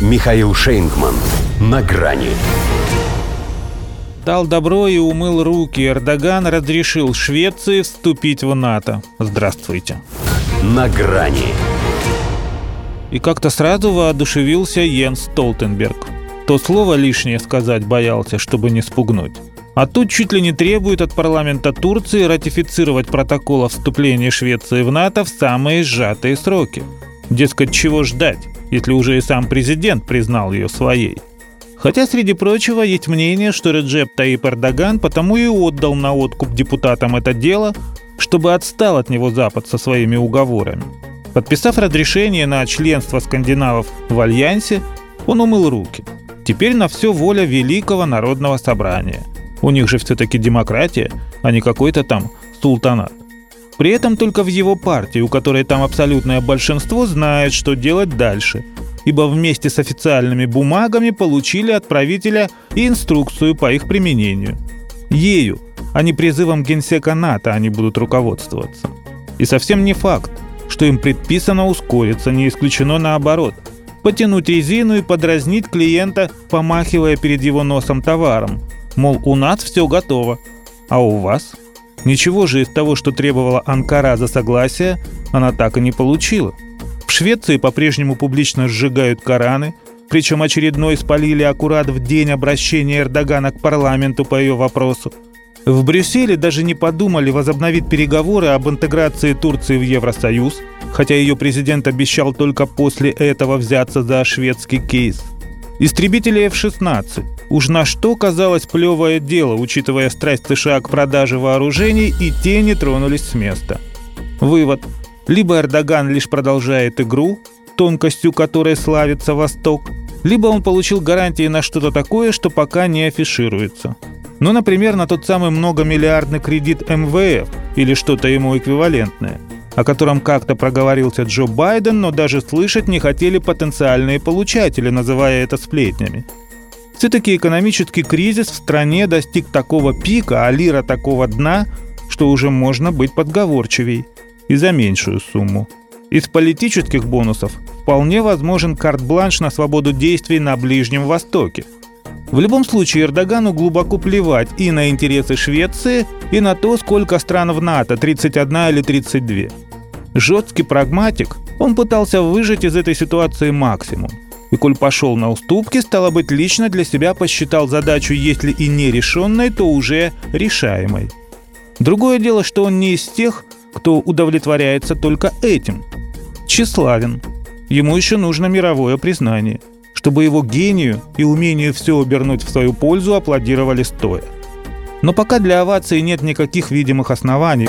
Михаил Шейнгман. На грани. Дал добро и умыл руки. Эрдоган разрешил Швеции вступить в НАТО. Здравствуйте. На грани. И как-то сразу воодушевился Йенс Столтенберг. То слово лишнее сказать боялся, чтобы не спугнуть. А тут чуть ли не требует от парламента Турции ратифицировать протокол о вступлении Швеции в НАТО в самые сжатые сроки. Дескать, чего ждать, если уже и сам президент признал ее своей. Хотя, среди прочего, есть мнение, что Реджеп Таип Эрдоган потому и отдал на откуп депутатам это дело, чтобы отстал от него Запад со своими уговорами. Подписав разрешение на членство скандинавов в Альянсе, он умыл руки. Теперь на все воля Великого Народного Собрания. У них же все-таки демократия, а не какой-то там султанат. При этом только в его партии, у которой там абсолютное большинство, знает, что делать дальше, ибо вместе с официальными бумагами получили от правителя инструкцию по их применению. Ею, а не призывом генсека НАТО они будут руководствоваться. И совсем не факт, что им предписано ускориться, не исключено наоборот – потянуть резину и подразнить клиента, помахивая перед его носом товаром. Мол, у нас все готово, а у вас? Ничего же из того, что требовала Анкара за согласие, она так и не получила. В Швеции по-прежнему публично сжигают Кораны, причем очередной спалили аккурат в день обращения Эрдогана к парламенту по ее вопросу. В Брюсселе даже не подумали возобновить переговоры об интеграции Турции в Евросоюз, хотя ее президент обещал только после этого взяться за шведский кейс. Истребители F-16. Уж на что казалось плевое дело, учитывая страсть США к продаже вооружений, и те не тронулись с места. Вывод. Либо Эрдоган лишь продолжает игру, тонкостью которой славится Восток, либо он получил гарантии на что-то такое, что пока не афишируется. Ну, например, на тот самый многомиллиардный кредит МВФ или что-то ему эквивалентное, о котором как-то проговорился Джо Байден, но даже слышать не хотели потенциальные получатели, называя это сплетнями. Все-таки экономический кризис в стране достиг такого пика, а лира такого дна, что уже можно быть подговорчивей и за меньшую сумму. Из политических бонусов вполне возможен карт-бланш на свободу действий на Ближнем Востоке. В любом случае Эрдогану глубоко плевать и на интересы Швеции, и на то, сколько стран в НАТО, 31 или 32. Жесткий прагматик, он пытался выжать из этой ситуации максимум. И коль пошел на уступки, стало быть, лично для себя посчитал задачу, если и не решенной, то уже решаемой. Другое дело, что он не из тех, кто удовлетворяется только этим. Тщеславен. Ему еще нужно мировое признание, чтобы его гению и умению все обернуть в свою пользу аплодировали стоя. Но пока для овации нет никаких видимых оснований.